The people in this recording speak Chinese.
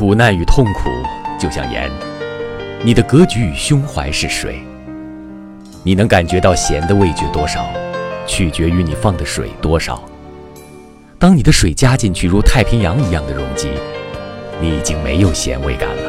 苦难与痛苦就像盐。你的格局与胸怀是水。你能感觉到咸的味觉多少取决于你放的水多少。当你的水加进去如太平洋一样的容积你已经没有咸味感了。